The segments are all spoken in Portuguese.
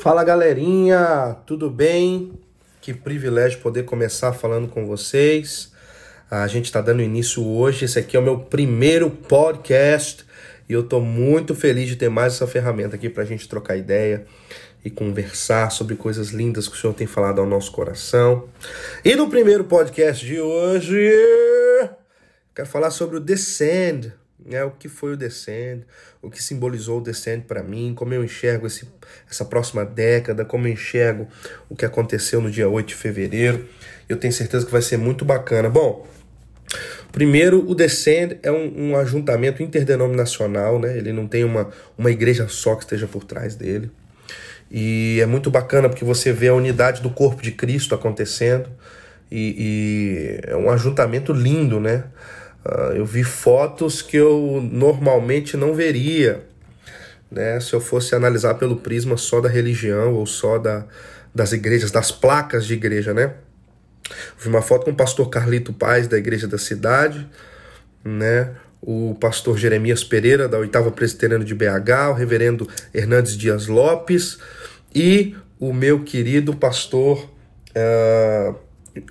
Fala galerinha, tudo bem? Que privilégio poder começar falando com vocês. A gente está dando início hoje. Esse aqui é o meu primeiro podcast e eu estou muito feliz de ter mais essa ferramenta aqui para a gente trocar ideia e conversar sobre coisas lindas que o Senhor tem falado ao nosso coração. E no primeiro podcast de hoje, quero falar sobre o Descend, né, o que foi o Descend, o que simbolizou o Descend para mim, como eu enxergo esse, essa próxima década, como eu enxergo o que aconteceu no dia 8 de fevereiro. Eu tenho certeza que vai ser muito bacana. Bom, primeiro, o Descend é um, um ajuntamento interdenominacional, né? ele não tem uma, uma igreja só que esteja por trás dele. E é muito bacana porque você vê a unidade do corpo de Cristo acontecendo. E, e é um ajuntamento lindo, né? Uh, eu vi fotos que eu normalmente não veria, né? Se eu fosse analisar pelo prisma só da religião ou só da, das igrejas, das placas de igreja, né? vi uma foto com o pastor Carlito Paz, da igreja da cidade, né? O pastor Jeremias Pereira, da oitava presbiteriana de BH, o reverendo Hernandes Dias Lopes e o meu querido pastor uh,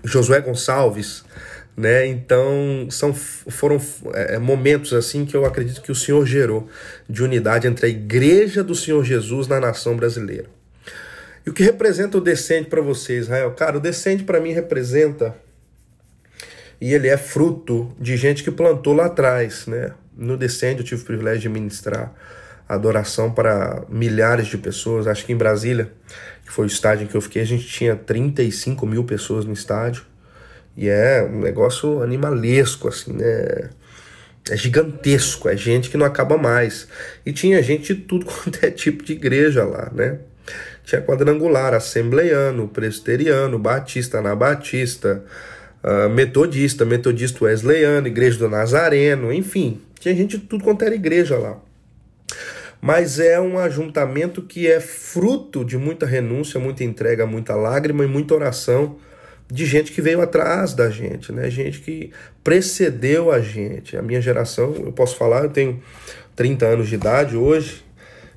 Josué Gonçalves, né? Então são foram é, momentos assim que eu acredito que o Senhor gerou de unidade entre a Igreja do Senhor Jesus na nação brasileira. E o que representa o descende para você, Israel? Cara, o descende para mim representa e ele é fruto de gente que plantou lá atrás, né? No descende eu tive o privilégio de ministrar adoração para milhares de pessoas. Acho que em Brasília, que foi o estádio em que eu fiquei, a gente tinha 35 mil pessoas no estádio. E é um negócio animalesco, assim, né? É gigantesco, é gente que não acaba mais. E tinha gente de tudo quanto é tipo de igreja lá, né? Tinha quadrangular, assembleiano, presbiteriano, batista, anabatista, uh, metodista, metodista wesleyano, igreja do Nazareno, enfim. Tinha gente de tudo quanto era igreja lá. Mas é um ajuntamento que é fruto de muita renúncia, muita entrega, muita lágrima e muita oração de gente que veio atrás da gente, né? Gente que precedeu a gente. A minha geração, eu posso falar, eu tenho 30 anos de idade hoje,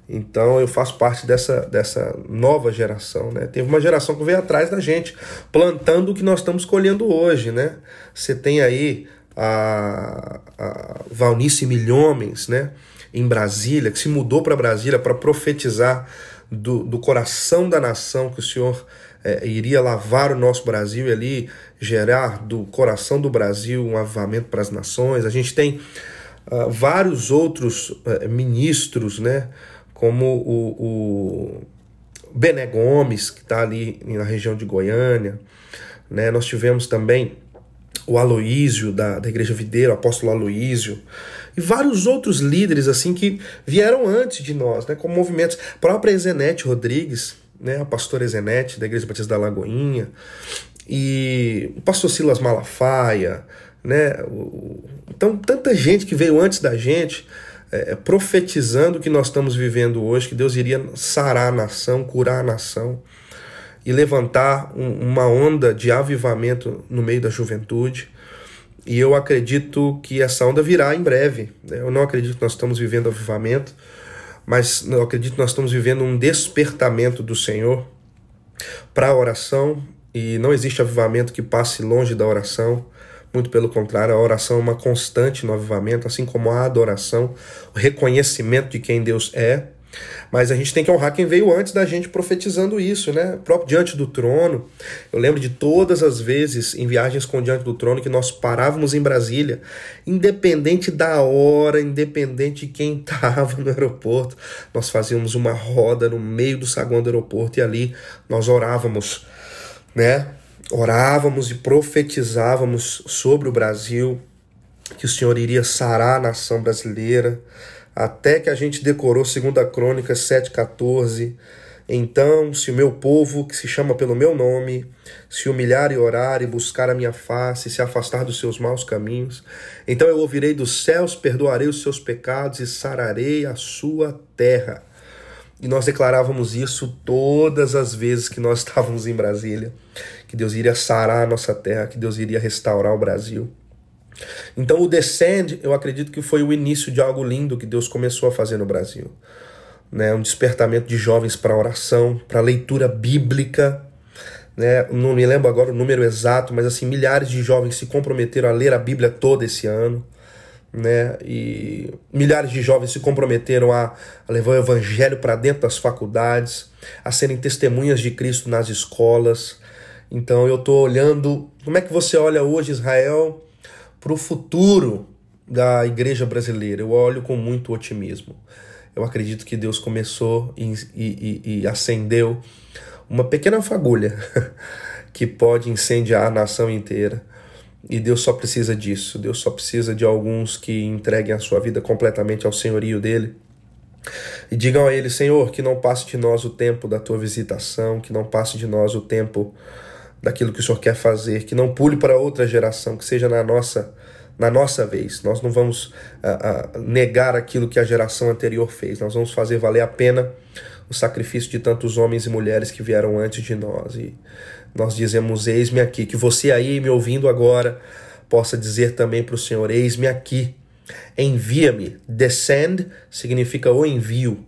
então eu faço parte dessa, dessa nova geração, né? Teve uma geração que veio atrás da gente, plantando o que nós estamos colhendo hoje, né? Você tem aí a, a Valnice Milhomens, né? Em Brasília, que se mudou para Brasília para profetizar do, do coração da nação que o Senhor é, iria lavar o nosso Brasil e ali gerar do coração do Brasil um avivamento para as nações. A gente tem uh, vários outros uh, ministros, né, como o, o Bené Gomes, que está ali na região de Goiânia. Né? Nós tivemos também o Aloísio da, da Igreja Videira, o apóstolo Aloísio, e vários outros líderes assim que vieram antes de nós, né, com movimentos. A própria Zenete Rodrigues, né, a pastora Zenete, da Igreja Batista da Lagoinha, e o pastor Silas Malafaia, né, então tanta gente que veio antes da gente, é, profetizando o que nós estamos vivendo hoje, que Deus iria sarar a nação, curar a nação e levantar um, uma onda de avivamento no meio da juventude. E eu acredito que essa onda virá em breve. Né? Eu não acredito que nós estamos vivendo avivamento, mas eu acredito que nós estamos vivendo um despertamento do Senhor para a oração e não existe avivamento que passe longe da oração. Muito pelo contrário, a oração é uma constante no avivamento, assim como a adoração, o reconhecimento de quem Deus é. Mas a gente tem que honrar quem veio antes da gente profetizando isso, né? Próprio diante do trono. Eu lembro de todas as vezes em viagens com diante do trono que nós parávamos em Brasília, independente da hora, independente de quem estava no aeroporto, nós fazíamos uma roda no meio do saguão do aeroporto e ali nós orávamos, né? Orávamos e profetizávamos sobre o Brasil, que o Senhor iria sarar a nação brasileira até que a gente decorou 2 Crônicas 7,14. Então, se o meu povo, que se chama pelo meu nome, se humilhar e orar e buscar a minha face, se afastar dos seus maus caminhos, então eu ouvirei dos céus, perdoarei os seus pecados e sararei a sua terra. E nós declarávamos isso todas as vezes que nós estávamos em Brasília, que Deus iria sarar a nossa terra, que Deus iria restaurar o Brasil. Então o Descend, eu acredito que foi o início de algo lindo que Deus começou a fazer no Brasil. né, um despertamento de jovens para oração, para leitura bíblica. Né? Não me lembro agora o número exato, mas assim milhares de jovens se comprometeram a ler a Bíblia toda esse ano. Né? E milhares de jovens se comprometeram a, a levar o evangelho para dentro das faculdades, a serem testemunhas de Cristo nas escolas. Então eu estou olhando, como é que você olha hoje, Israel, para o futuro da igreja brasileira? Eu olho com muito otimismo. Eu acredito que Deus começou e, e, e acendeu uma pequena fagulha que pode incendiar a nação inteira. E Deus só precisa disso. Deus só precisa de alguns que entreguem a sua vida completamente ao senhorio dele. E digam a ele, Senhor, que não passe de nós o tempo da tua visitação, que não passe de nós o tempo daquilo que o Senhor quer fazer, que não pule para outra geração, que seja na nossa na nossa vez. Nós não vamos uh, uh, negar aquilo que a geração anterior fez. Nós vamos fazer valer a pena o sacrifício de tantos homens e mulheres que vieram antes de nós. E nós dizemos: Eis-me aqui. Que você aí me ouvindo agora possa dizer também para o Senhor: Eis-me aqui. Envia-me. Descend significa o envio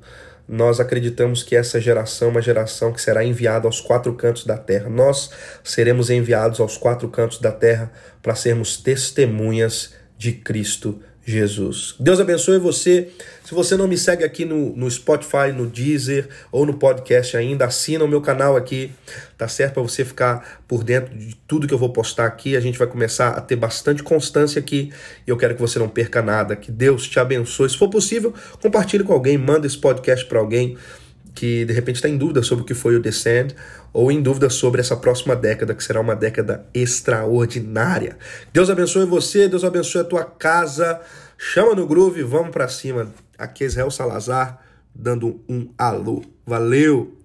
nós acreditamos que essa geração é uma geração que será enviada aos quatro cantos da terra. Nós seremos enviados aos quatro cantos da terra para sermos testemunhas de Cristo Jesus. Deus abençoe você. Se você não me segue aqui no, no Spotify, no Deezer ou no podcast ainda, assina o meu canal aqui, tá certo? Para você ficar por dentro de tudo que eu vou postar aqui. A gente vai começar a ter bastante constância aqui e eu quero que você não perca nada. Que Deus te abençoe. Se for possível, compartilhe com alguém, manda esse podcast para alguém que de repente está em dúvida sobre o que foi o Descend ou em dúvida sobre essa próxima década, que será uma década extraordinária. Deus abençoe você, Deus abençoe a tua casa. Chama no groove, vamos para cima. Aqui é Israel Salazar dando um alô. Valeu!